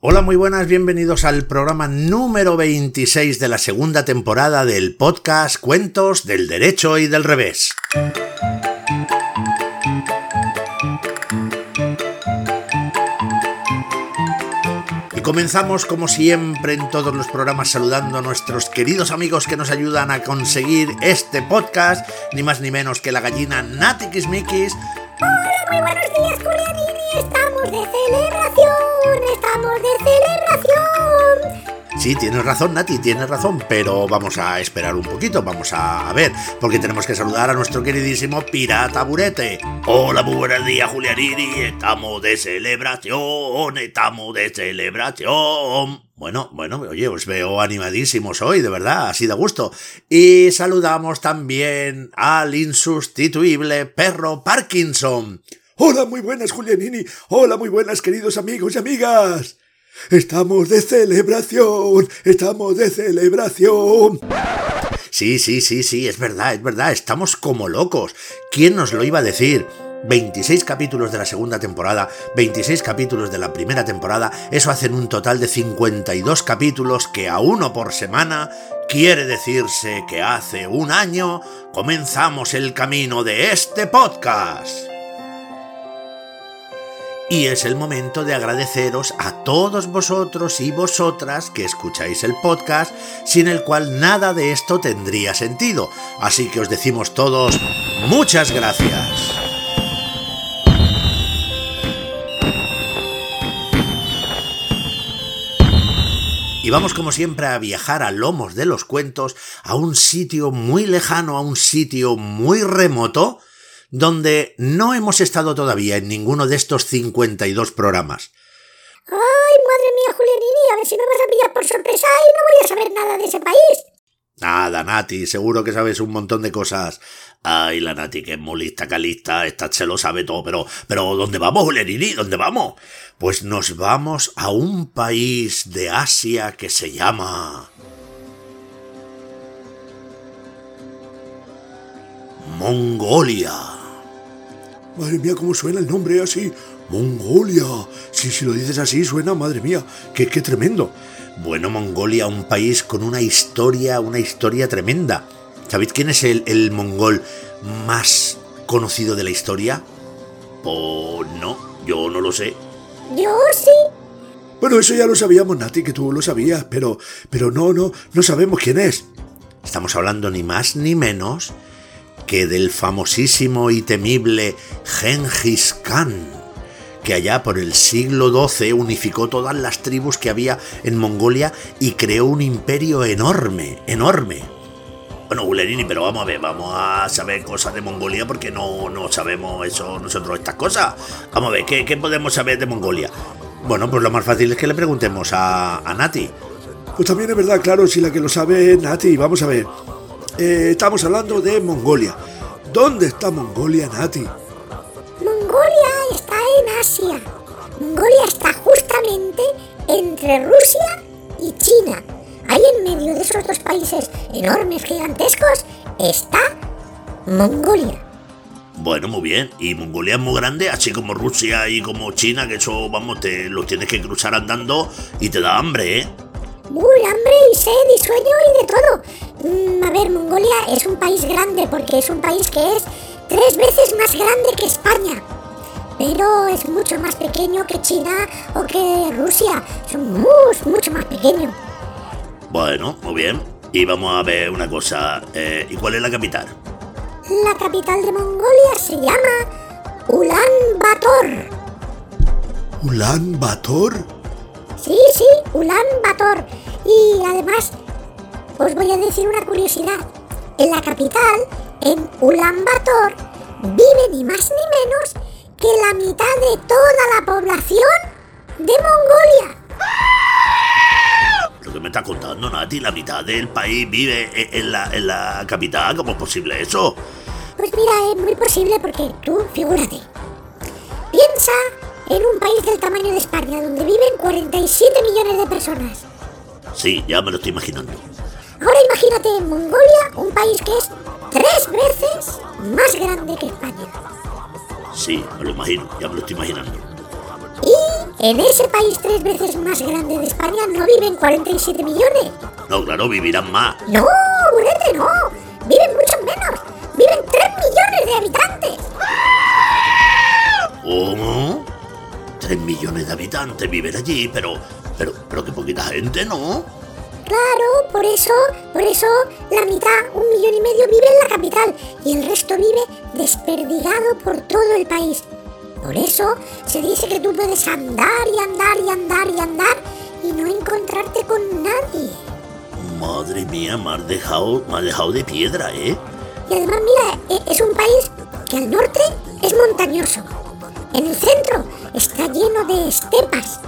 Hola, muy buenas, bienvenidos al programa número 26 de la segunda temporada del podcast Cuentos del Derecho y del Revés. Y comenzamos como siempre en todos los programas saludando a nuestros queridos amigos que nos ayudan a conseguir este podcast, ni más ni menos que la gallina Nati Kismikis. Hola, muy buenos días, de celebración, estamos de celebración. Sí, tienes razón, Nati, tienes razón, pero vamos a esperar un poquito, vamos a ver, porque tenemos que saludar a nuestro queridísimo Pirata Burete. Hola, muy buenos días, Julianini, estamos de celebración, estamos de celebración. Bueno, bueno, oye, os veo animadísimos hoy, de verdad, así de gusto. Y saludamos también al insustituible perro Parkinson. Hola, muy buenas, Julianini. Hola, muy buenas, queridos amigos y amigas. Estamos de celebración, estamos de celebración. Sí, sí, sí, sí, es verdad, es verdad, estamos como locos. ¿Quién nos lo iba a decir? 26 capítulos de la segunda temporada, 26 capítulos de la primera temporada, eso hacen un total de 52 capítulos que a uno por semana quiere decirse que hace un año comenzamos el camino de este podcast. Y es el momento de agradeceros a todos vosotros y vosotras que escucháis el podcast, sin el cual nada de esto tendría sentido. Así que os decimos todos muchas gracias. Y vamos como siempre a viajar a lomos de los cuentos, a un sitio muy lejano, a un sitio muy remoto, donde no hemos estado todavía en ninguno de estos 52 programas. Ay, madre mía, Julianini, a ver si me vas a pillar por sorpresa y no voy a saber nada de ese país. Nada, Nati, seguro que sabes un montón de cosas. Ay, la Nati, que es muy lista, calista, esta se lo sabe todo, pero, pero ¿dónde vamos, Julianini? ¿Dónde vamos? Pues nos vamos a un país de Asia que se llama... Mongolia. Madre mía, cómo suena el nombre así. Mongolia. Sí, si lo dices así, suena, madre mía, qué, qué tremendo. Bueno, Mongolia, un país con una historia, una historia tremenda. ¿Sabéis quién es el, el mongol más conocido de la historia? Pues no, yo no lo sé. Yo sí. Bueno, eso ya lo sabíamos, Nati, que tú lo sabías, pero, pero no, no, no sabemos quién es. Estamos hablando ni más ni menos que del famosísimo y temible Genghis Khan, que allá por el siglo XII unificó todas las tribus que había en Mongolia y creó un imperio enorme, enorme. Bueno, Gulerini, pero vamos a ver, vamos a saber cosas de Mongolia porque no, no sabemos eso nosotros, estas cosas. Vamos a ver, ¿qué, podemos saber de Mongolia? Bueno, pues lo más fácil es que le preguntemos a, a Nati. Pues también es verdad, claro, si la que lo sabe es Nati. Vamos a ver. Eh, estamos hablando de Mongolia. ¿Dónde está Mongolia, Nati? Mongolia está en Asia. Mongolia está justamente entre Rusia y China. Ahí en medio de esos dos países enormes, gigantescos, está Mongolia. Bueno, muy bien. Y Mongolia es muy grande, así como Rusia y como China, que eso, vamos, te los tienes que cruzar andando y te da hambre, ¿eh? Uy, hambre y sed y sueño y de todo. Mm, a ver, Mongolia es un país grande porque es un país que es tres veces más grande que España. Pero es mucho más pequeño que China o que Rusia. Son mucho, mucho más pequeños. Bueno, muy bien. Y vamos a ver una cosa. eh, ¿Y cuál es la capital? La capital de Mongolia se llama Ulan Bator. ¿Ulan Bator? Sí, sí, Ulan Bator. Y además, os voy a decir una curiosidad. En la capital, en Ulan Bator, vive ni más ni menos que la mitad de toda la población de Mongolia. Lo que me está contando, Nati, la mitad del país vive e- en la, en la capital. ¿Cómo es posible eso? Pues mira, es muy posible porque tú, figúrate. Piensa en un país del tamaño de España, donde viven 47 millones de personas. Sí, ya me lo estoy imaginando. Ahora imagínate en Mongolia, un país que es tres veces más grande que España. Sí, me lo imagino, ya me lo estoy imaginando. Y En ese país tres veces más grande de España no viven 47 millones. No, claro, vivirán más. No, burete, no. Viven mucho menos. Viven 3 millones de habitantes. ¿Cómo? Tres millones de habitantes viven allí, pero, pero, pero qué poquita gente, ¿no? Claro, por eso, por eso la mitad, un millón y medio, vive en la capital y el resto vive desperdigado por todo el país. Por eso se dice que tú puedes andar y andar y andar y andar y no encontrarte con nadie. Madre mía, me has dejado, me has dejado de piedra, ¿eh? Y además, mira, e- es un país que al norte es montañoso. En el centro está lleno de estepas.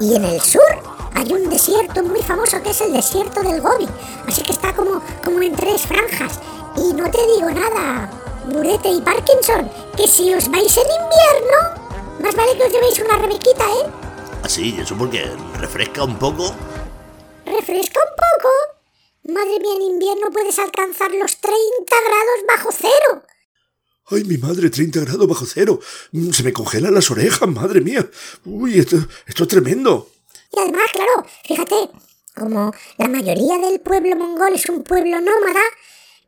Y en el sur hay un desierto muy famoso que es el desierto del Gobi. Así que está como, como en tres franjas. Y no te digo nada, Burete y Parkinson, que si os vais en invierno, más vale que os llevéis una rebequita, ¿eh? Así, eso porque refresca un poco. Refresca un poco. Madre mía, en invierno puedes alcanzar los 30 grados bajo cero. ¡Ay, mi madre, 30 grados bajo cero! Se me congelan las orejas, madre mía. Uy, esto, esto es tremendo. Y además, claro, fíjate, como la mayoría del pueblo mongol es un pueblo nómada,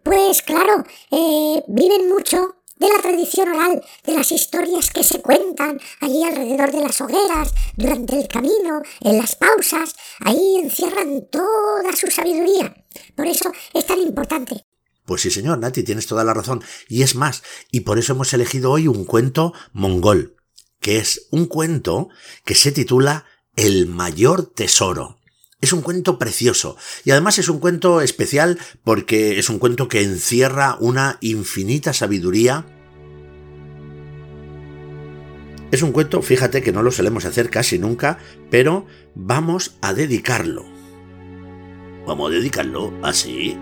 pues claro, eh, viven mucho de la tradición oral, de las historias que se cuentan allí alrededor de las hogueras, durante el camino, en las pausas, ahí encierran toda su sabiduría. Por eso es tan importante. Pues sí, señor, Nati, tienes toda la razón. Y es más, y por eso hemos elegido hoy un cuento mongol, que es un cuento que se titula El mayor tesoro. Es un cuento precioso y además es un cuento especial porque es un cuento que encierra una infinita sabiduría. Es un cuento, fíjate que no lo solemos hacer casi nunca, pero vamos a dedicarlo. ¿Vamos a dedicarlo así?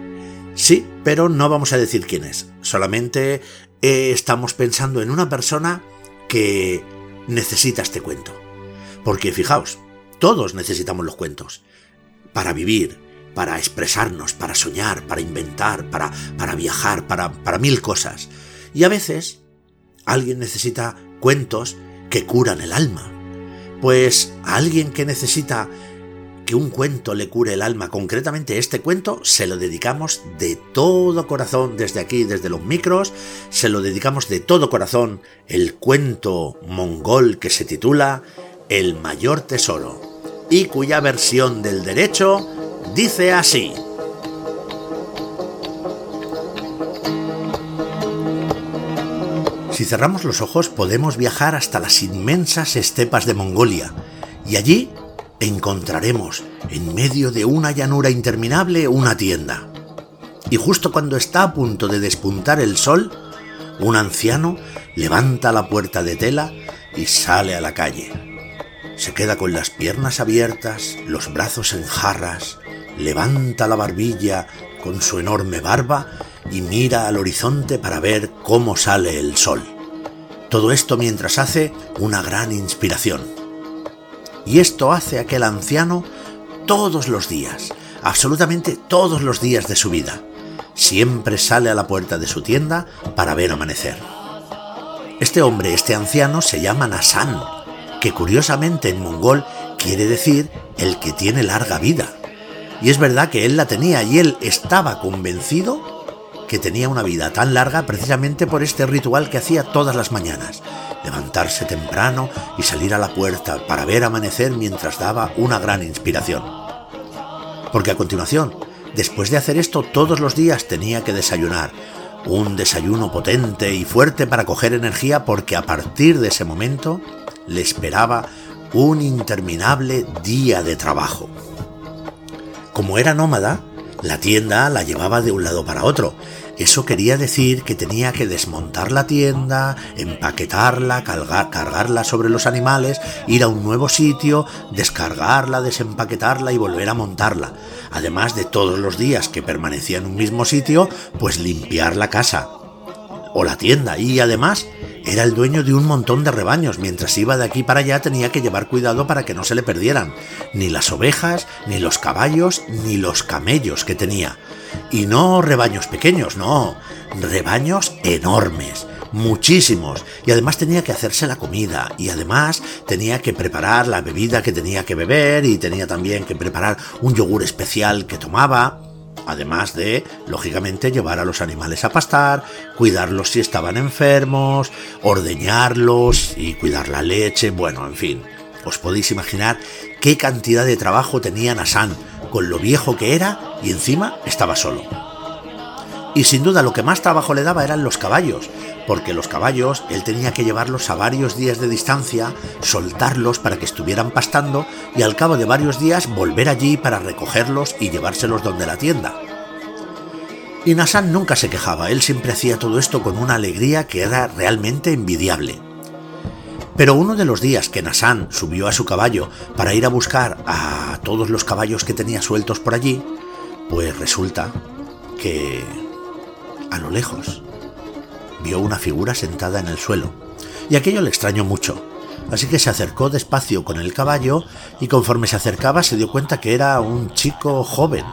Sí, pero no vamos a decir quién es. Solamente eh, estamos pensando en una persona que necesita este cuento. Porque fijaos, todos necesitamos los cuentos. Para vivir, para expresarnos, para soñar, para inventar, para, para viajar, para, para mil cosas. Y a veces alguien necesita cuentos que curan el alma. Pues a alguien que necesita que un cuento le cure el alma, concretamente este cuento, se lo dedicamos de todo corazón desde aquí, desde los micros, se lo dedicamos de todo corazón el cuento mongol que se titula El mayor tesoro y cuya versión del derecho dice así. Si cerramos los ojos podemos viajar hasta las inmensas estepas de Mongolia y allí encontraremos en medio de una llanura interminable una tienda. Y justo cuando está a punto de despuntar el sol, un anciano levanta la puerta de tela y sale a la calle. Se queda con las piernas abiertas, los brazos en jarras, levanta la barbilla con su enorme barba y mira al horizonte para ver cómo sale el sol. Todo esto mientras hace una gran inspiración. Y esto hace aquel anciano todos los días, absolutamente todos los días de su vida. Siempre sale a la puerta de su tienda para ver amanecer. Este hombre, este anciano, se llama Nasan, que curiosamente en mongol quiere decir el que tiene larga vida. Y es verdad que él la tenía y él estaba convencido que tenía una vida tan larga precisamente por este ritual que hacía todas las mañanas, levantarse temprano y salir a la puerta para ver amanecer mientras daba una gran inspiración. Porque a continuación, después de hacer esto todos los días tenía que desayunar, un desayuno potente y fuerte para coger energía porque a partir de ese momento le esperaba un interminable día de trabajo. Como era nómada, la tienda la llevaba de un lado para otro. Eso quería decir que tenía que desmontar la tienda, empaquetarla, cargar, cargarla sobre los animales, ir a un nuevo sitio, descargarla, desempaquetarla y volver a montarla. Además de todos los días que permanecía en un mismo sitio, pues limpiar la casa o la tienda y además era el dueño de un montón de rebaños. Mientras iba de aquí para allá tenía que llevar cuidado para que no se le perdieran ni las ovejas, ni los caballos, ni los camellos que tenía. Y no rebaños pequeños, no, rebaños enormes, muchísimos, y además tenía que hacerse la comida, y además tenía que preparar la bebida que tenía que beber, y tenía también que preparar un yogur especial que tomaba, además de, lógicamente, llevar a los animales a pastar, cuidarlos si estaban enfermos, ordeñarlos y cuidar la leche, bueno, en fin. Os podéis imaginar qué cantidad de trabajo tenía Nasan, con lo viejo que era y encima estaba solo. Y sin duda lo que más trabajo le daba eran los caballos, porque los caballos él tenía que llevarlos a varios días de distancia, soltarlos para que estuvieran pastando y al cabo de varios días volver allí para recogerlos y llevárselos donde la tienda. Y Nasan nunca se quejaba, él siempre hacía todo esto con una alegría que era realmente envidiable. Pero uno de los días que Nasan subió a su caballo para ir a buscar a todos los caballos que tenía sueltos por allí, pues resulta que a lo lejos vio una figura sentada en el suelo, y aquello le extrañó mucho, así que se acercó despacio con el caballo y conforme se acercaba se dio cuenta que era un chico joven.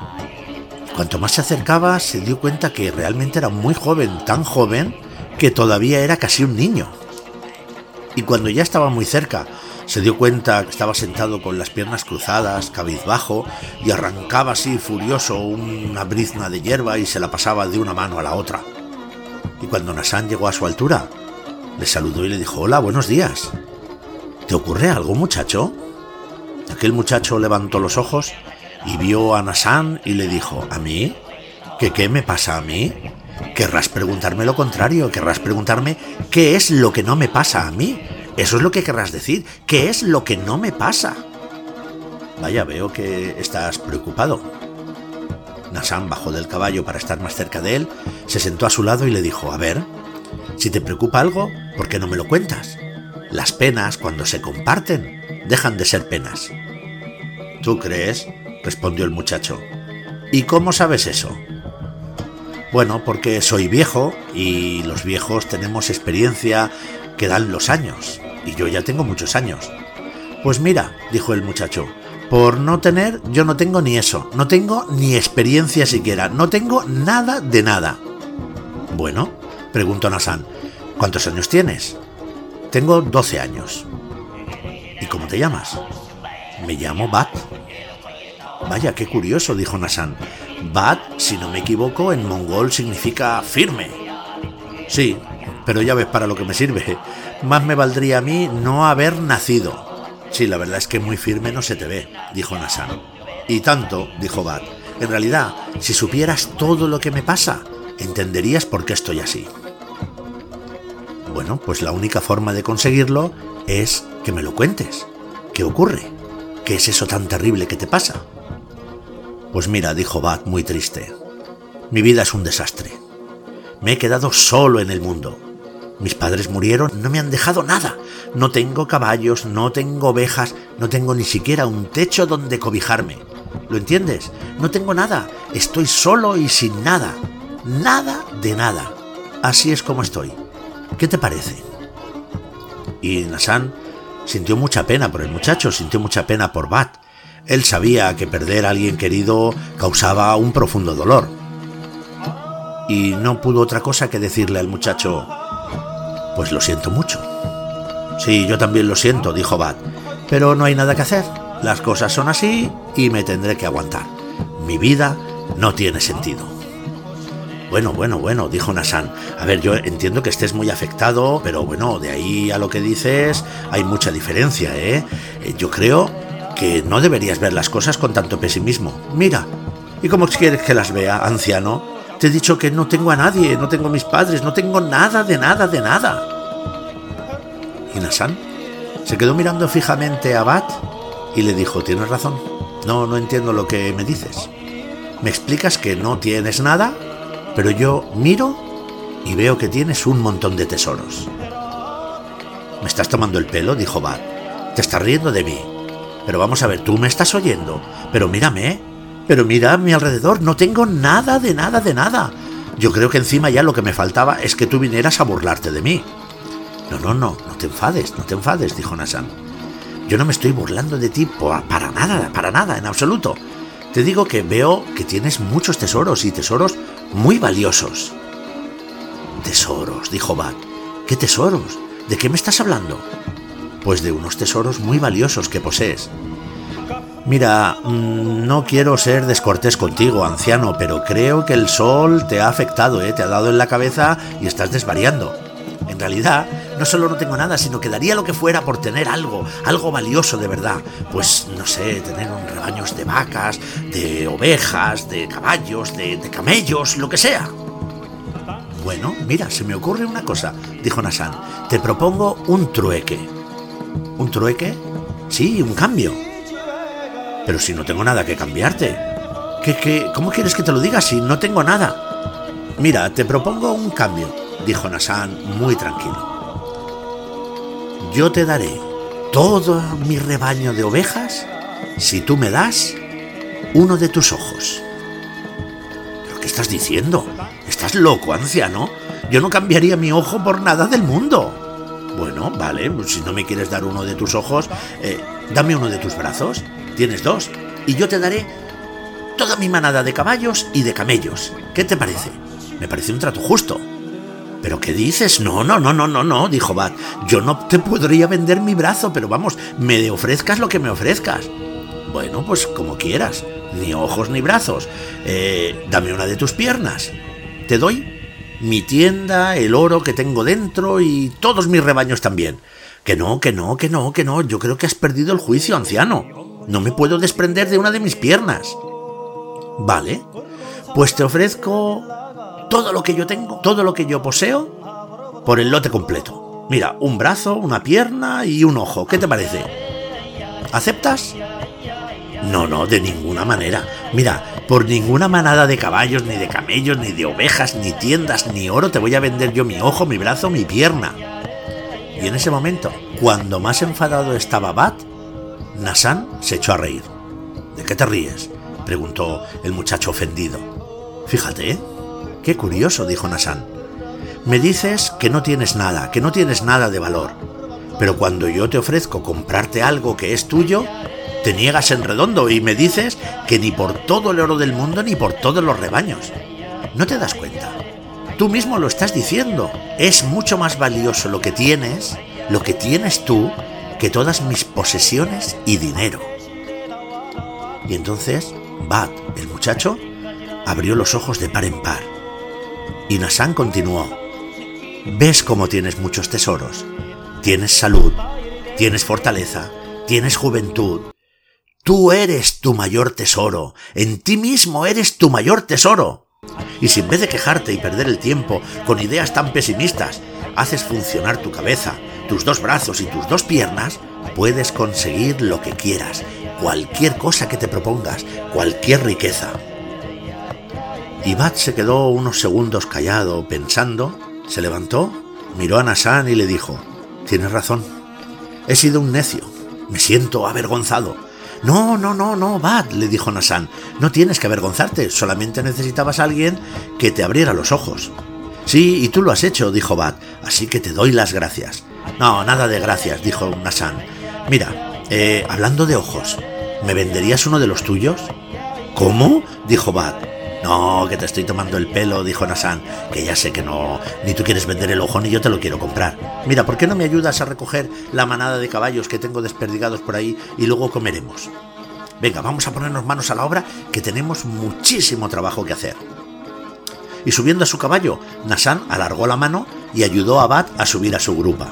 Cuanto más se acercaba se dio cuenta que realmente era muy joven, tan joven que todavía era casi un niño. Y cuando ya estaba muy cerca, se dio cuenta que estaba sentado con las piernas cruzadas, cabizbajo, y arrancaba así furioso una brizna de hierba y se la pasaba de una mano a la otra y cuando Nasan llegó a su altura, le saludó y le dijo, hola, buenos días. ¿Te ocurre algo, muchacho? Aquel muchacho levantó los ojos y vio a Nasan y le dijo, ¿a mí? ¿Qué qué me pasa a mí? Querrás preguntarme lo contrario, querrás preguntarme qué es lo que no me pasa a mí. Eso es lo que querrás decir, ¿qué es lo que no me pasa? Vaya, veo que estás preocupado. Nassan bajó del caballo para estar más cerca de él, se sentó a su lado y le dijo, a ver, si te preocupa algo, ¿por qué no me lo cuentas? Las penas, cuando se comparten, dejan de ser penas. ¿Tú crees? respondió el muchacho. ¿Y cómo sabes eso? Bueno, porque soy viejo y los viejos tenemos experiencia que dan los años, y yo ya tengo muchos años. Pues mira, dijo el muchacho, por no tener, yo no tengo ni eso, no tengo ni experiencia siquiera, no tengo nada de nada. Bueno, preguntó Nasan, ¿cuántos años tienes? Tengo 12 años. ¿Y cómo te llamas? Me llamo Bat. Vaya, qué curioso, dijo Nasan. Bat, si no me equivoco, en mongol significa firme. Sí, pero ya ves para lo que me sirve. Más me valdría a mí no haber nacido. Sí, la verdad es que muy firme no se te ve, dijo Nasan. Y tanto, dijo Bat. En realidad, si supieras todo lo que me pasa, entenderías por qué estoy así. Bueno, pues la única forma de conseguirlo es que me lo cuentes. ¿Qué ocurre? ¿Qué es eso tan terrible que te pasa? Pues mira, dijo Bat muy triste. Mi vida es un desastre. Me he quedado solo en el mundo. Mis padres murieron, no me han dejado nada. No tengo caballos, no tengo ovejas, no tengo ni siquiera un techo donde cobijarme. ¿Lo entiendes? No tengo nada. Estoy solo y sin nada. Nada de nada. Así es como estoy. ¿Qué te parece? Y Nasan sintió mucha pena por el muchacho, sintió mucha pena por Bat. Él sabía que perder a alguien querido causaba un profundo dolor. Y no pudo otra cosa que decirle al muchacho, pues lo siento mucho. Sí, yo también lo siento, dijo Bat, pero no hay nada que hacer. Las cosas son así y me tendré que aguantar. Mi vida no tiene sentido. Bueno, bueno, bueno, dijo Nasan. A ver, yo entiendo que estés muy afectado, pero bueno, de ahí a lo que dices hay mucha diferencia, ¿eh? eh yo creo que no deberías ver las cosas con tanto pesimismo. Mira, ¿y cómo quieres que las vea, anciano? Te he dicho que no tengo a nadie, no tengo a mis padres, no tengo nada de nada de nada. Y Nasan se quedó mirando fijamente a Bat y le dijo, tienes razón, no, no entiendo lo que me dices. Me explicas que no tienes nada, pero yo miro y veo que tienes un montón de tesoros. ¿Me estás tomando el pelo? dijo Bat. Te estás riendo de mí. Pero vamos a ver, tú me estás oyendo. Pero mírame, pero mira a mi alrededor, no tengo nada de nada de nada. Yo creo que encima ya lo que me faltaba es que tú vinieras a burlarte de mí. No, no, no, no te enfades, no te enfades, dijo Nasan. Yo no me estoy burlando de ti para nada, para nada, en absoluto. Te digo que veo que tienes muchos tesoros y tesoros muy valiosos. Tesoros, dijo Bat. ¿Qué tesoros? ¿De qué me estás hablando? Pues de unos tesoros muy valiosos que posees. Mira, mm, no quiero ser descortés contigo, anciano, pero creo que el sol te ha afectado, ¿eh? te ha dado en la cabeza y estás desvariando. En realidad, no solo no tengo nada, sino que daría lo que fuera por tener algo, algo valioso de verdad. Pues, no sé, tener un rebaños de vacas, de ovejas, de caballos, de, de camellos, lo que sea. Bueno, mira, se me ocurre una cosa, dijo Nasan. Te propongo un trueque. ¿Un trueque? Sí, un cambio. Pero si no tengo nada que cambiarte. ¿Qué, qué, ¿Cómo quieres que te lo diga si no tengo nada? Mira, te propongo un cambio, dijo Nasan muy tranquilo. Yo te daré todo mi rebaño de ovejas si tú me das uno de tus ojos. ¿Pero qué estás diciendo? ¿Estás loco, anciano? Yo no cambiaría mi ojo por nada del mundo. Bueno, vale, si no me quieres dar uno de tus ojos, eh, dame uno de tus brazos. Tienes dos. Y yo te daré toda mi manada de caballos y de camellos. ¿Qué te parece? Me parece un trato justo. ¿Pero qué dices? No, no, no, no, no, no, dijo Bat. Yo no te podría vender mi brazo, pero vamos, me ofrezcas lo que me ofrezcas. Bueno, pues como quieras. Ni ojos ni brazos. Eh, dame una de tus piernas. Te doy mi tienda, el oro que tengo dentro y todos mis rebaños también. Que no, que no, que no, que no. Yo creo que has perdido el juicio, anciano. No me puedo desprender de una de mis piernas. Vale. Pues te ofrezco todo lo que yo tengo, todo lo que yo poseo, por el lote completo. Mira, un brazo, una pierna y un ojo. ¿Qué te parece? ¿Aceptas? No, no, de ninguna manera. Mira, por ninguna manada de caballos, ni de camellos, ni de ovejas, ni tiendas, ni oro te voy a vender yo mi ojo, mi brazo, mi pierna. Y en ese momento, cuando más enfadado estaba Bat, Nasan se echó a reír. ¿De qué te ríes? preguntó el muchacho ofendido. Fíjate, ¿eh? Qué curioso, dijo Nasan. Me dices que no tienes nada, que no tienes nada de valor. Pero cuando yo te ofrezco comprarte algo que es tuyo, te niegas en redondo y me dices que ni por todo el oro del mundo ni por todos los rebaños. ¿No te das cuenta? Tú mismo lo estás diciendo. Es mucho más valioso lo que tienes, lo que tienes tú, que todas mis posesiones y dinero. Y entonces, Bat, el muchacho, abrió los ojos de par en par. Y Nasan continuó. Ves cómo tienes muchos tesoros. Tienes salud, tienes fortaleza, tienes juventud. Tú eres tu mayor tesoro. En ti mismo eres tu mayor tesoro. Y si en vez de quejarte y perder el tiempo con ideas tan pesimistas, haces funcionar tu cabeza, tus dos brazos y tus dos piernas, puedes conseguir lo que quieras, cualquier cosa que te propongas, cualquier riqueza. Y Bat se quedó unos segundos callado, pensando, se levantó, miró a Nasan y le dijo, Tienes razón, he sido un necio, me siento avergonzado. No, no, no, no, Bat, le dijo Nasan, no tienes que avergonzarte, solamente necesitabas a alguien que te abriera los ojos. Sí, y tú lo has hecho, dijo Bat, así que te doy las gracias. No, nada de gracias, dijo Nasan. Mira, eh, hablando de ojos, ¿me venderías uno de los tuyos? ¿Cómo? dijo Bat. No, que te estoy tomando el pelo, dijo Nasan, que ya sé que no, ni tú quieres vender el ojo ni yo te lo quiero comprar. Mira, ¿por qué no me ayudas a recoger la manada de caballos que tengo desperdigados por ahí y luego comeremos? Venga, vamos a ponernos manos a la obra, que tenemos muchísimo trabajo que hacer. Y subiendo a su caballo, Nasan alargó la mano y ayudó a Bat a subir a su grupa.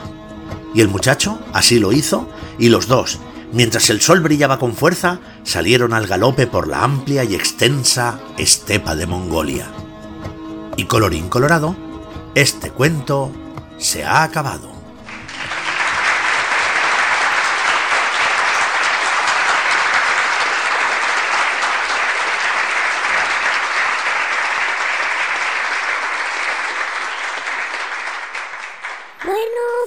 Y el muchacho así lo hizo, y los dos, mientras el sol brillaba con fuerza, salieron al galope por la amplia y extensa estepa de Mongolia. Y colorín colorado, este cuento se ha acabado. Bueno,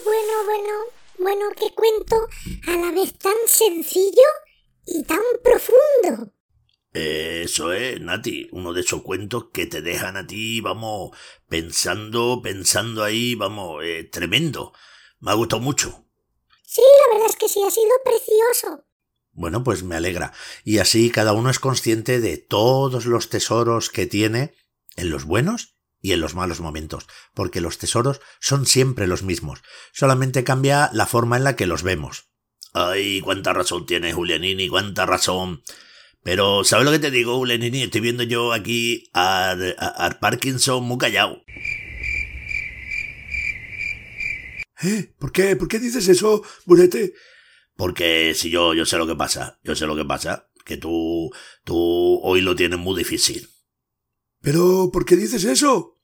bueno, bueno, bueno, qué cuento a la vez tan sencillo y tan profundo. Eso es, Nati, uno de esos cuentos que te dejan a ti, vamos, pensando, pensando ahí, vamos, eh, tremendo. Me ha gustado mucho. Sí, la verdad es que sí, ha sido precioso. Bueno, pues me alegra. Y así cada uno es consciente de todos los tesoros que tiene en los buenos y en los malos momentos, porque los tesoros son siempre los mismos, solamente cambia la forma en la que los vemos. Ay, cuánta razón tiene Julianini, cuánta razón. Pero, ¿sabes lo que te digo, Julianini? Estoy viendo yo aquí a, a, Parkinson muy callado. ¿Eh? ¿Por qué? ¿Por qué dices eso, Burete? Porque si yo, yo sé lo que pasa, yo sé lo que pasa, que tú, tú hoy lo tienes muy difícil. Pero, ¿por qué dices eso?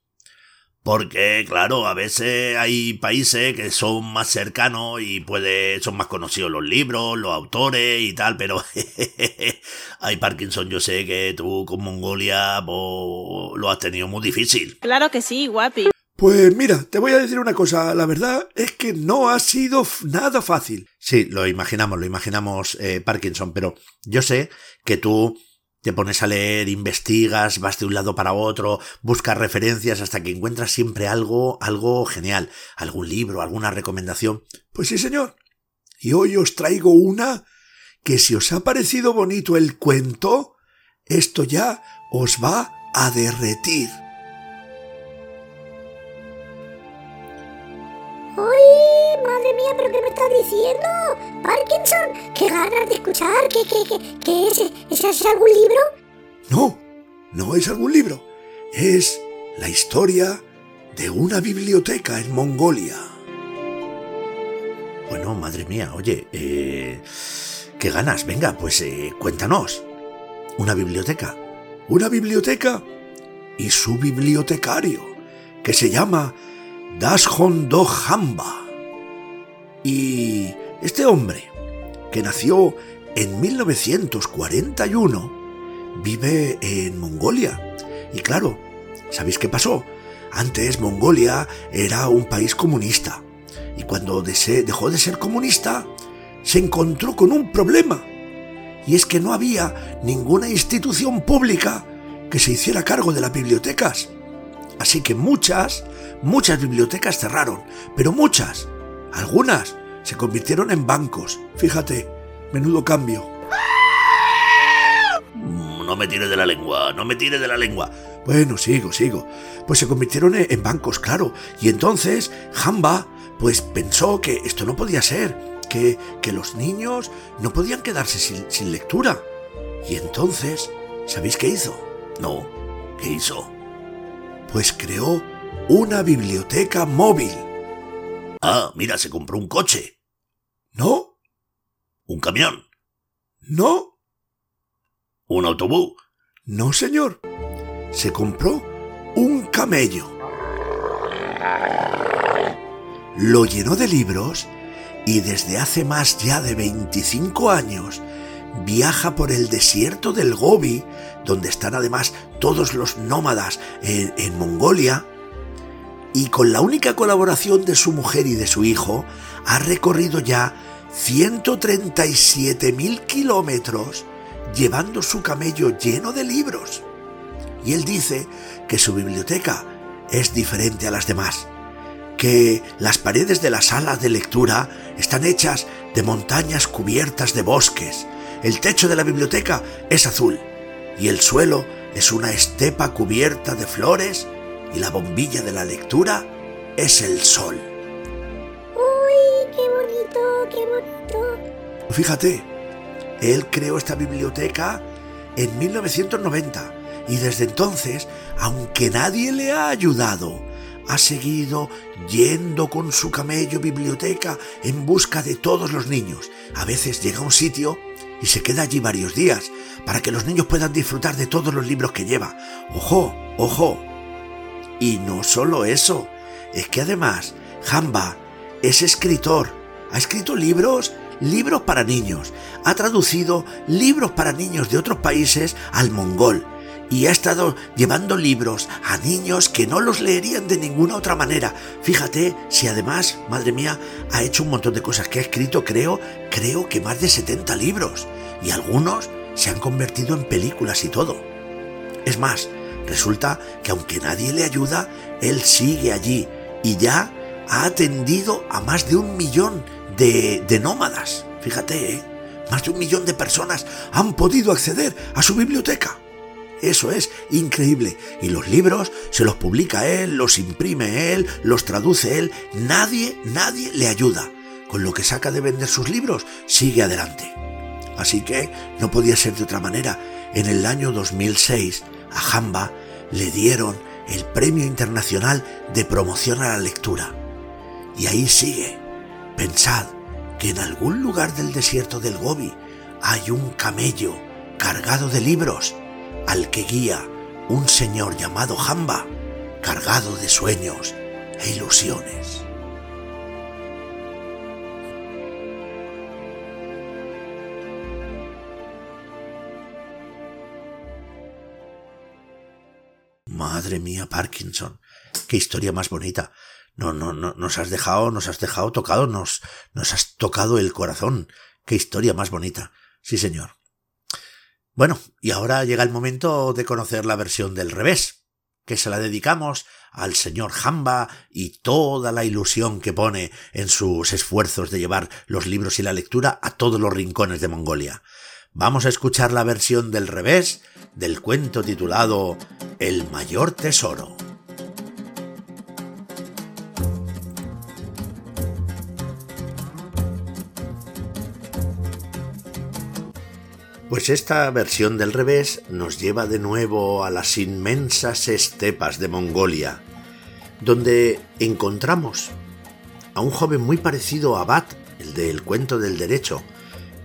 Porque, claro, a veces hay países que son más cercanos y puede, son más conocidos los libros, los autores y tal, pero hay Parkinson, yo sé que tú con Mongolia pues, lo has tenido muy difícil. Claro que sí, guapi. Pues mira, te voy a decir una cosa, la verdad es que no ha sido nada fácil. Sí, lo imaginamos, lo imaginamos eh, Parkinson, pero yo sé que tú te pones a leer, investigas, vas de un lado para otro, buscas referencias hasta que encuentras siempre algo, algo genial, algún libro, alguna recomendación. Pues sí, señor. Y hoy os traigo una que si os ha parecido bonito el cuento, esto ya os va a derretir. ¡Ay, madre mía, pero qué me estás diciendo! Parkinson, qué ganas de escuchar, ¿qué, qué, qué, qué es? ¿Es, algún libro? No, no es algún libro. Es la historia de una biblioteca en Mongolia. Bueno, madre mía, oye, eh, ¿qué ganas? Venga, pues eh, cuéntanos. ¿Una biblioteca? Una biblioteca y su bibliotecario, que se llama Dashondo Hamba. Y este hombre, que nació en 1941, vive en Mongolia. Y claro, ¿sabéis qué pasó? Antes Mongolia era un país comunista. Y cuando dejó de ser comunista, se encontró con un problema. Y es que no había ninguna institución pública que se hiciera cargo de las bibliotecas. Así que muchas Muchas bibliotecas cerraron, pero muchas. Algunas se convirtieron en bancos. Fíjate, menudo cambio. No me tires de la lengua, no me tires de la lengua. Bueno, sigo, sigo. Pues se convirtieron en bancos, claro. Y entonces Jamba, pues pensó que esto no podía ser, que, que los niños no podían quedarse sin, sin lectura. Y entonces, ¿sabéis qué hizo? No, ¿qué hizo? Pues creó una biblioteca móvil. Ah, mira, se compró un coche. ¿No? ¿Un camión? ¿No? ¿Un autobús? No, señor. Se compró un camello. Lo llenó de libros y desde hace más ya de 25 años viaja por el desierto del Gobi, donde están además todos los nómadas en, en Mongolia, y con la única colaboración de su mujer y de su hijo, ha recorrido ya 137.000 kilómetros llevando su camello lleno de libros. Y él dice que su biblioteca es diferente a las demás, que las paredes de la sala de lectura están hechas de montañas cubiertas de bosques, el techo de la biblioteca es azul y el suelo es una estepa cubierta de flores y la bombilla de la lectura es el sol. ¡Uy, qué bonito, qué bonito! Fíjate, él creó esta biblioteca en 1990 y desde entonces, aunque nadie le ha ayudado, ha seguido yendo con su camello biblioteca en busca de todos los niños. A veces llega a un sitio y se queda allí varios días para que los niños puedan disfrutar de todos los libros que lleva. Ojo, ojo, y no solo eso, es que además Jamba es escritor, ha escrito libros, libros para niños, ha traducido libros para niños de otros países al mongol y ha estado llevando libros a niños que no los leerían de ninguna otra manera. Fíjate si además, madre mía, ha hecho un montón de cosas que ha escrito, creo, creo que más de 70 libros y algunos se han convertido en películas y todo. Es más, Resulta que aunque nadie le ayuda, él sigue allí y ya ha atendido a más de un millón de, nómadas. Fíjate, ¿eh? más de un millón de personas han podido acceder a su biblioteca. Eso es increíble. Y los libros se los publica él, los imprime él, los traduce él. Nadie, nadie le ayuda. Con lo que saca de vender sus libros, sigue adelante. Así que no podía ser de otra manera. En el año 2006, a Jamba le dieron el Premio Internacional de Promoción a la Lectura. Y ahí sigue. Pensad que en algún lugar del desierto del Gobi hay un camello cargado de libros al que guía un señor llamado Jamba, cargado de sueños e ilusiones. Madre mía, Parkinson, qué historia más bonita. No, no, no, nos has dejado, nos has dejado tocado, nos, nos has tocado el corazón. Qué historia más bonita. Sí, señor. Bueno, y ahora llega el momento de conocer la versión del revés, que se la dedicamos al señor Jamba y toda la ilusión que pone en sus esfuerzos de llevar los libros y la lectura a todos los rincones de Mongolia. Vamos a escuchar la versión del revés del cuento titulado El mayor tesoro. Pues esta versión del revés nos lleva de nuevo a las inmensas estepas de Mongolia, donde encontramos a un joven muy parecido a Bat, el del cuento del derecho,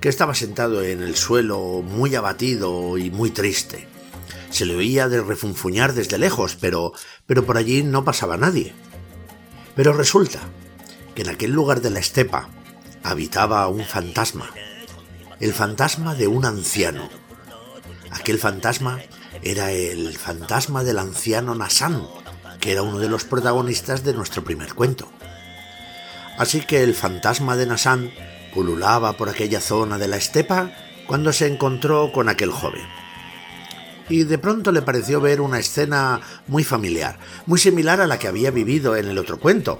que estaba sentado en el suelo muy abatido y muy triste. Se le oía de refunfuñar desde lejos, pero, pero por allí no pasaba nadie. Pero resulta que en aquel lugar de la estepa habitaba un fantasma, el fantasma de un anciano. Aquel fantasma era el fantasma del anciano Nasan, que era uno de los protagonistas de nuestro primer cuento. Así que el fantasma de Nasan pululaba por aquella zona de la estepa cuando se encontró con aquel joven. Y de pronto le pareció ver una escena muy familiar, muy similar a la que había vivido en el otro cuento,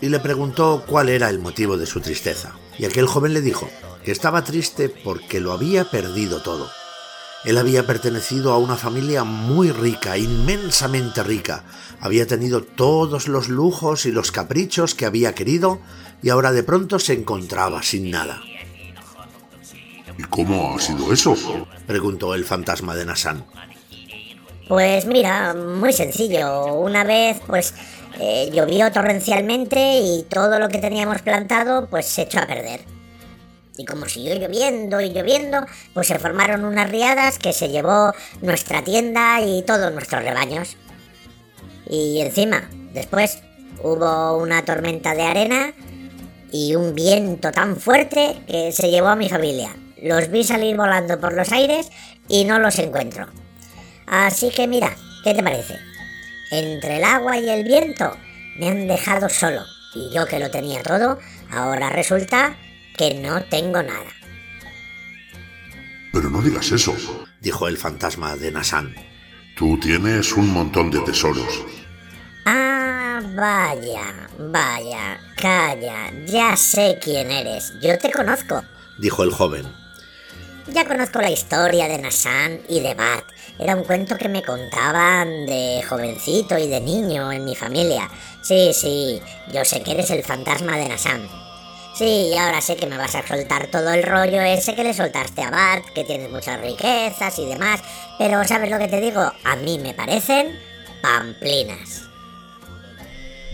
y le preguntó cuál era el motivo de su tristeza. Y aquel joven le dijo que estaba triste porque lo había perdido todo. Él había pertenecido a una familia muy rica, inmensamente rica. Había tenido todos los lujos y los caprichos que había querido y ahora de pronto se encontraba sin nada. ¿Y cómo ha sido eso? preguntó el fantasma de Nasan. Pues mira, muy sencillo. Una vez, pues, eh, llovió torrencialmente y todo lo que teníamos plantado, pues se echó a perder. Y como siguió lloviendo y lloviendo, pues se formaron unas riadas que se llevó nuestra tienda y todos nuestros rebaños. Y encima, después, hubo una tormenta de arena y un viento tan fuerte que se llevó a mi familia. Los vi salir volando por los aires y no los encuentro. Así que mira, ¿qué te parece? Entre el agua y el viento me han dejado solo. Y yo que lo tenía todo, ahora resulta que no tengo nada. Pero no digas eso, dijo el fantasma de Nasan. Tú tienes un montón de tesoros. Ah, vaya, vaya, calla, ya sé quién eres, yo te conozco, dijo el joven. Ya conozco la historia de Nasan y de Bat. Era un cuento que me contaban de jovencito y de niño en mi familia. Sí, sí, yo sé que eres el fantasma de Nasan. Sí, ahora sé que me vas a soltar todo el rollo ese que le soltaste a Bart, que tienes muchas riquezas y demás, pero ¿sabes lo que te digo? A mí me parecen pamplinas.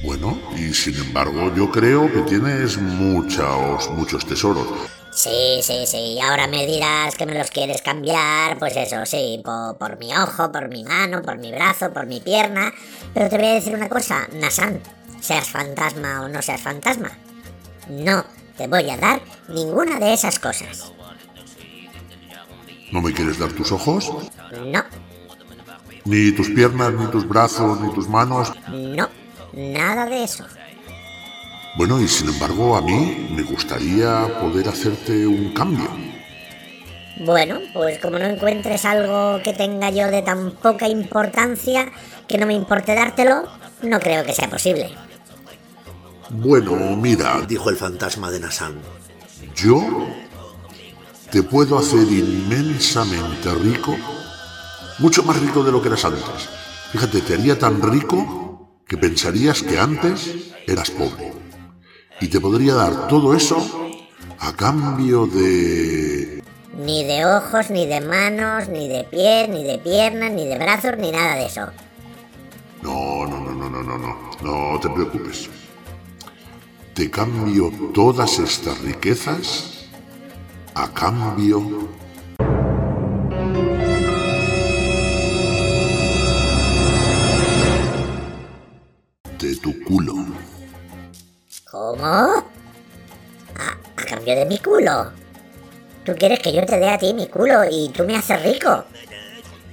Bueno, y sin embargo yo creo que tienes muchos, muchos tesoros. Sí, sí, sí, ahora me dirás que me los quieres cambiar, pues eso, sí, por, por mi ojo, por mi mano, por mi brazo, por mi pierna, pero te voy a decir una cosa, Nasan, seas fantasma o no seas fantasma, no te voy a dar ninguna de esas cosas. ¿No me quieres dar tus ojos? No. ¿Ni tus piernas, ni tus brazos, ni tus manos? No, nada de eso. Bueno, y sin embargo a mí me gustaría poder hacerte un cambio. Bueno, pues como no encuentres algo que tenga yo de tan poca importancia que no me importe dártelo, no creo que sea posible. Bueno, mira, dijo el fantasma de Nasan. Yo te puedo hacer inmensamente rico mucho más rico de lo que eras antes. Fíjate, te haría tan rico que pensarías que antes eras pobre. Y te podría dar todo eso a cambio de... Ni de ojos, ni de manos, ni de pies, ni de piernas, ni de brazos, ni nada de eso. No, no, no, no, no, no, no. No te preocupes. Te cambio todas estas riquezas a cambio ¿Cómo? ¿A, a cambio de mi culo? ¿Tú quieres que yo te dé a ti mi culo y tú me haces rico?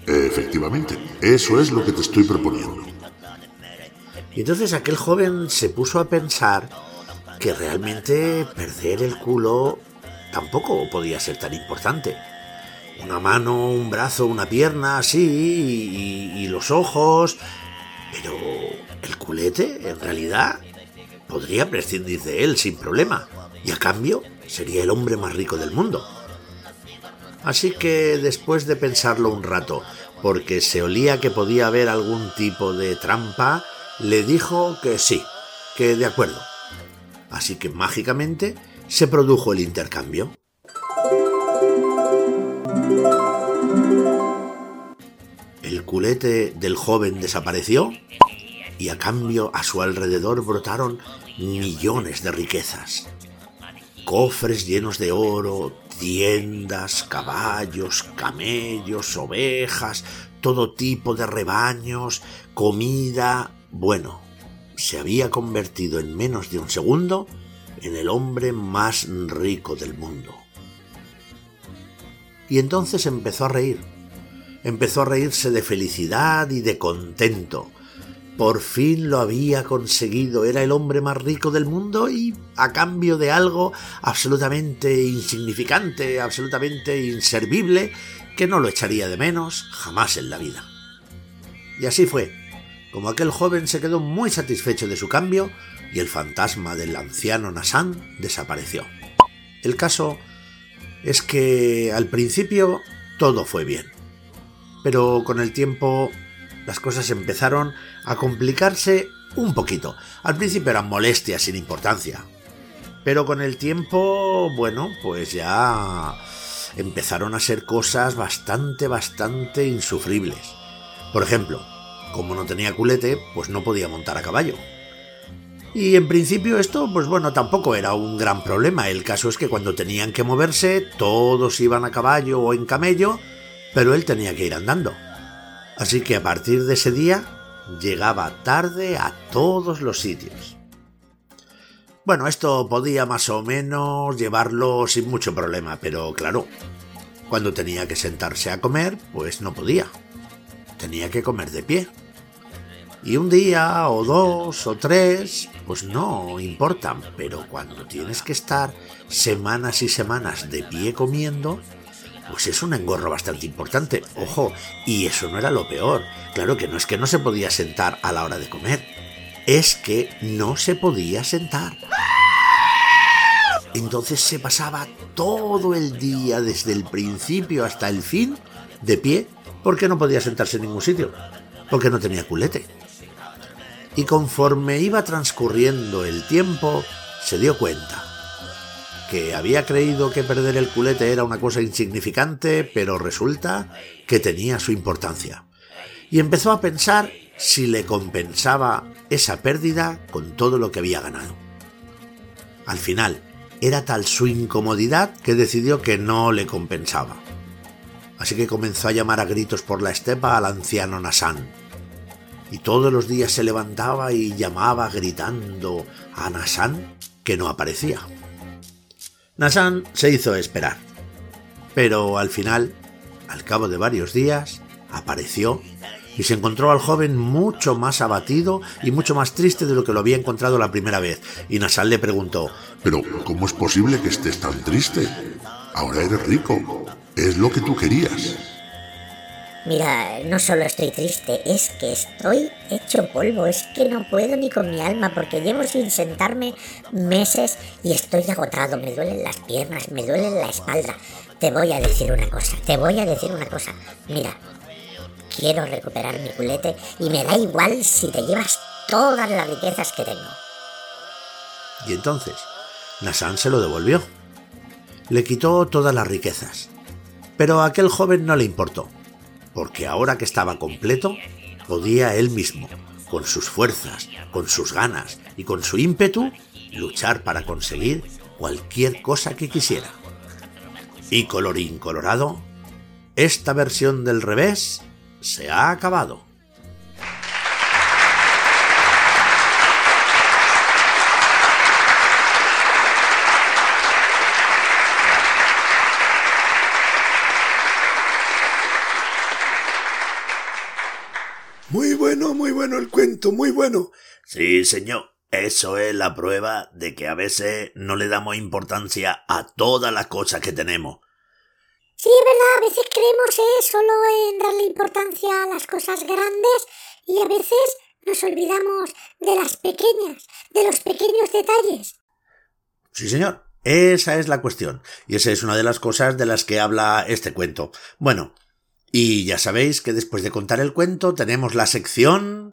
Efectivamente, eso es lo que te estoy proponiendo. Y entonces aquel joven se puso a pensar que realmente perder el culo tampoco podía ser tan importante. Una mano, un brazo, una pierna, sí, y, y los ojos. Pero el culete, en realidad, podría prescindir de él sin problema. Y a cambio, sería el hombre más rico del mundo. Así que después de pensarlo un rato, porque se olía que podía haber algún tipo de trampa, le dijo que sí, que de acuerdo. Así que mágicamente se produjo el intercambio. El culete del joven desapareció y a cambio a su alrededor brotaron millones de riquezas. Cofres llenos de oro, tiendas, caballos, camellos, ovejas, todo tipo de rebaños, comida. Bueno, se había convertido en menos de un segundo en el hombre más rico del mundo. Y entonces empezó a reír. Empezó a reírse de felicidad y de contento. Por fin lo había conseguido. Era el hombre más rico del mundo y a cambio de algo absolutamente insignificante, absolutamente inservible, que no lo echaría de menos jamás en la vida. Y así fue, como aquel joven se quedó muy satisfecho de su cambio y el fantasma del anciano Nasan desapareció. El caso es que al principio todo fue bien, pero con el tiempo las cosas empezaron a complicarse un poquito. Al principio eran molestias sin importancia, pero con el tiempo, bueno, pues ya empezaron a ser cosas bastante, bastante insufribles. Por ejemplo, como no tenía culete, pues no podía montar a caballo. Y en principio esto, pues bueno, tampoco era un gran problema. El caso es que cuando tenían que moverse, todos iban a caballo o en camello, pero él tenía que ir andando. Así que a partir de ese día llegaba tarde a todos los sitios. Bueno, esto podía más o menos llevarlo sin mucho problema, pero claro, cuando tenía que sentarse a comer, pues no podía. Tenía que comer de pie. Y un día o dos o tres, pues no importan, pero cuando tienes que estar semanas y semanas de pie comiendo, pues es un engorro bastante importante. Ojo, y eso no era lo peor. Claro que no es que no se podía sentar a la hora de comer, es que no se podía sentar. Entonces se pasaba todo el día, desde el principio hasta el fin, de pie, porque no podía sentarse en ningún sitio, porque no tenía culete. Y conforme iba transcurriendo el tiempo, se dio cuenta que había creído que perder el culete era una cosa insignificante, pero resulta que tenía su importancia. Y empezó a pensar si le compensaba esa pérdida con todo lo que había ganado. Al final, era tal su incomodidad que decidió que no le compensaba. Así que comenzó a llamar a gritos por la estepa al anciano Nasan. Y todos los días se levantaba y llamaba gritando a Nasan que no aparecía. Nasan se hizo esperar, pero al final, al cabo de varios días, apareció y se encontró al joven mucho más abatido y mucho más triste de lo que lo había encontrado la primera vez. Y Nasan le preguntó, Pero, ¿cómo es posible que estés tan triste? Ahora eres rico. Es lo que tú querías. Mira, no solo estoy triste, es que estoy hecho polvo, es que no puedo ni con mi alma porque llevo sin sentarme meses y estoy agotado, me duelen las piernas, me duele la espalda. Te voy a decir una cosa, te voy a decir una cosa. Mira, quiero recuperar mi culete y me da igual si te llevas todas las riquezas que tengo. Y entonces, Nassan se lo devolvió. Le quitó todas las riquezas. Pero a aquel joven no le importó, porque ahora que estaba completo, podía él mismo, con sus fuerzas, con sus ganas y con su ímpetu, luchar para conseguir cualquier cosa que quisiera. Y colorín colorado, esta versión del revés se ha acabado. Muy bueno, muy muy bueno. Sí, señor. Eso es la prueba de que a veces no le damos importancia a todas las cosas que tenemos. Sí, es verdad, a veces creemos eh, solo en darle importancia a las cosas grandes y a veces nos olvidamos de las pequeñas, de los pequeños detalles. Sí, señor. Esa es la cuestión. Y esa es una de las cosas de las que habla este cuento. Bueno, y ya sabéis que después de contar el cuento tenemos la sección...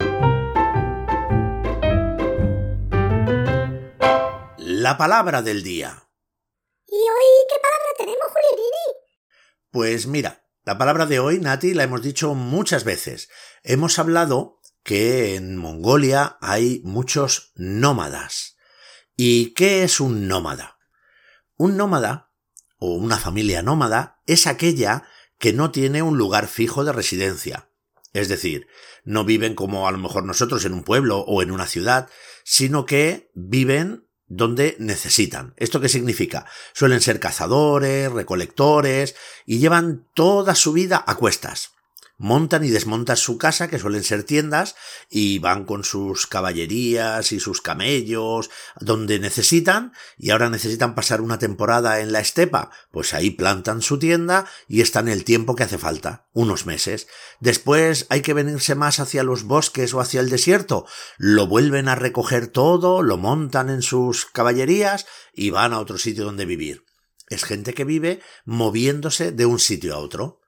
La palabra del día. ¿Y hoy qué palabra tenemos, Julianini? Pues mira, la palabra de hoy, Nati, la hemos dicho muchas veces. Hemos hablado que en Mongolia hay muchos nómadas. ¿Y qué es un nómada? Un nómada, o una familia nómada, es aquella que no tiene un lugar fijo de residencia. Es decir, no viven como a lo mejor nosotros en un pueblo o en una ciudad, sino que viven donde necesitan. ¿Esto qué significa? Suelen ser cazadores, recolectores y llevan toda su vida a cuestas. Montan y desmontan su casa, que suelen ser tiendas, y van con sus caballerías y sus camellos donde necesitan, y ahora necesitan pasar una temporada en la estepa, pues ahí plantan su tienda y están el tiempo que hace falta, unos meses. Después hay que venirse más hacia los bosques o hacia el desierto, lo vuelven a recoger todo, lo montan en sus caballerías y van a otro sitio donde vivir. Es gente que vive moviéndose de un sitio a otro.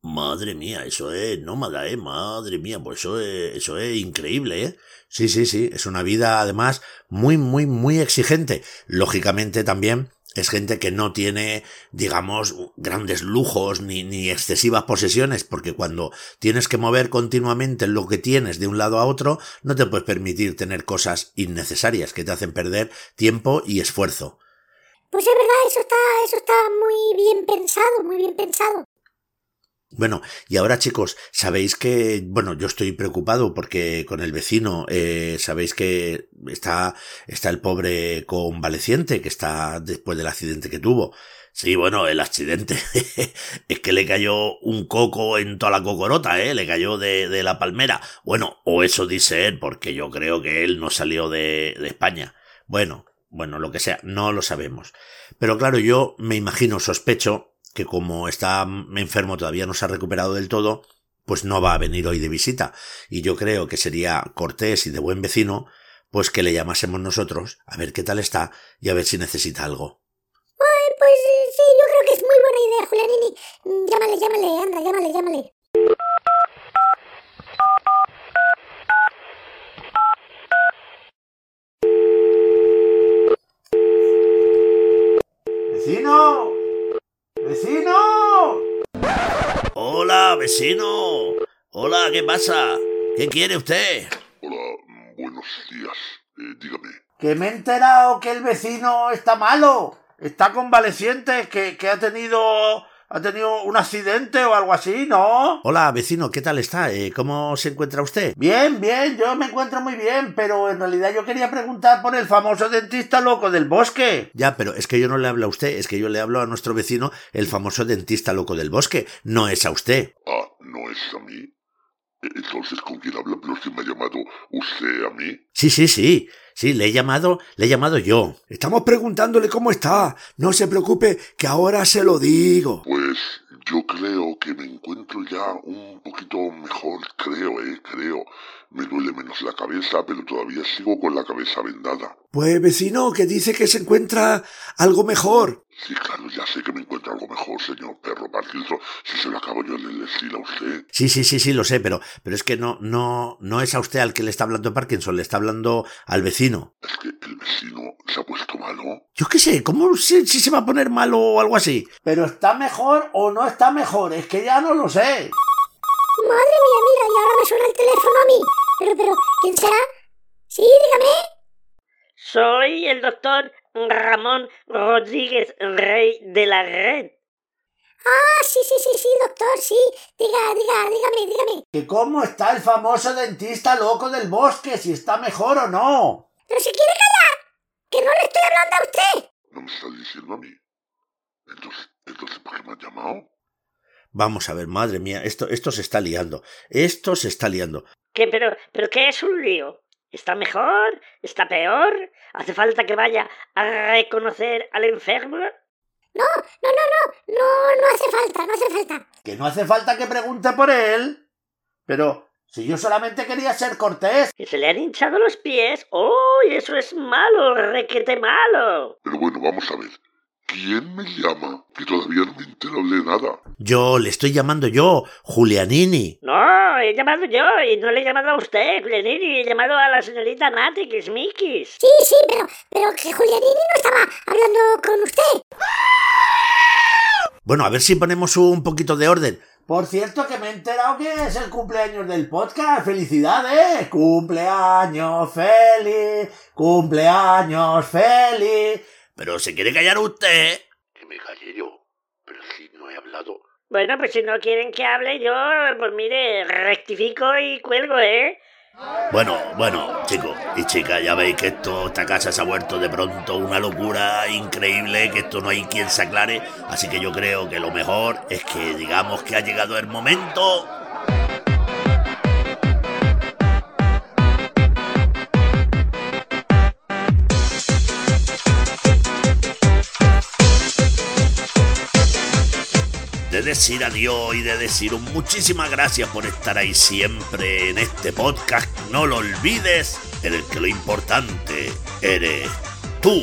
Madre mía, eso es nómada, eh, madre mía, pues eso es, eso es increíble, eh. Sí, sí, sí, es una vida además muy, muy, muy exigente. Lógicamente también es gente que no tiene, digamos, grandes lujos ni, ni excesivas posesiones, porque cuando tienes que mover continuamente lo que tienes de un lado a otro, no te puedes permitir tener cosas innecesarias que te hacen perder tiempo y esfuerzo. Pues es verdad, eso está, eso está muy bien pensado, muy bien pensado. Bueno, y ahora chicos, sabéis que, bueno, yo estoy preocupado porque con el vecino, eh, sabéis que está, está el pobre convaleciente que está después del accidente que tuvo. Sí, bueno, el accidente es que le cayó un coco en toda la cocorota, ¿eh? Le cayó de, de la palmera. Bueno, o eso dice él, porque yo creo que él no salió de, de España. Bueno, bueno, lo que sea, no lo sabemos. Pero claro, yo me imagino, sospecho, que como está enfermo todavía no se ha recuperado del todo, pues no va a venir hoy de visita. Y yo creo que sería cortés y de buen vecino, pues que le llamásemos nosotros, a ver qué tal está y a ver si necesita algo. Ay, pues sí, yo creo que es muy buena idea, Julianini. Llámale, llámale, anda, llámale, llámale. ¡Vecino! ¡Vecino! Hola, vecino. Hola, ¿qué pasa? ¿Qué quiere usted? Hola, buenos días. Eh, dígame. Que me he enterado que el vecino está malo. Está convaleciente, que, que ha tenido ha tenido un accidente o algo así, ¿no? Hola, vecino, ¿qué tal está? Eh, ¿Cómo se encuentra usted? Bien, bien, yo me encuentro muy bien, pero en realidad yo quería preguntar por el famoso dentista loco del bosque. Ya, pero es que yo no le hablo a usted, es que yo le hablo a nuestro vecino, el famoso dentista loco del bosque, no es a usted. Ah, ¿no es a mí? Entonces, ¿con quién habla? Pero si me ha llamado usted a mí. Sí, sí, sí. Sí, le he llamado, le he llamado yo. Estamos preguntándole cómo está. No se preocupe, que ahora se lo digo. Pues yo creo que me encuentro ya un poquito mejor, creo, eh, creo. Me duele menos la cabeza, pero todavía sigo con la cabeza vendada. Pues vecino, que dice que se encuentra algo mejor. Sí, claro, ya sé que me encuentra algo mejor, señor perro Parkinson, si se lo acabo yo de decir a usted. Sí, sí, sí, sí, lo sé, pero, pero es que no, no, no es a usted al que le está hablando Parkinson, le está hablando al vecino. Es que el vecino se ha puesto malo. Yo qué sé, ¿cómo si, si se va a poner malo o algo así? Pero está mejor o no está mejor, es que ya no lo sé. Madre mía, mira, y ahora me suena el teléfono a mí. Pero, pero, ¿quién será? Sí, dígame. Soy el doctor Ramón Rodríguez Rey de la Red. Ah, sí, sí, sí, sí, doctor, sí. Diga, diga, dígame, dígame. ¿Que cómo está el famoso dentista loco del bosque? ¿Si está mejor o no? Pero se quiere callar. Que no le estoy hablando a usted. No me estás diciendo a mí. Entonces, entonces, ¿por qué me has llamado? Vamos a ver, madre mía, esto, esto se está liando. Esto se está liando. ¿Qué, pero, pero qué es un lío? ¿Está mejor? ¿Está peor? ¿Hace falta que vaya a reconocer al enfermo? No, no, no, no, no, no hace falta, no hace falta. Que no hace falta que pregunte por él. Pero si yo solamente quería ser cortés. ¿Que se le han hinchado los pies? ¡Oh, eso es malo, requete malo! Pero bueno, vamos a ver. ¿Quién me llama? Que todavía no me he enterado de nada. Yo le estoy llamando yo, Julianini. No, he llamado yo y no le he llamado a usted, Julianini. He llamado a la señorita Nati Kismikis. Sí, sí, pero, pero que Julianini no estaba hablando con usted. Bueno, a ver si ponemos un poquito de orden. Por cierto, que me he enterado que es el cumpleaños del podcast. ¡Felicidades! ¡Cumpleaños feliz! ¡Cumpleaños feliz! Pero se quiere callar usted. Que me callé yo. Pero si no he hablado. Bueno, pues si no quieren que hable yo, pues mire, rectifico y cuelgo, ¿eh? Bueno, bueno, chicos y chicas, ya veis que esto, esta casa se ha vuelto de pronto una locura increíble, que esto no hay quien se aclare, así que yo creo que lo mejor es que digamos que ha llegado el momento decir adiós y de deciros muchísimas gracias por estar ahí siempre en este podcast. No lo olvides, en el que lo importante eres tú.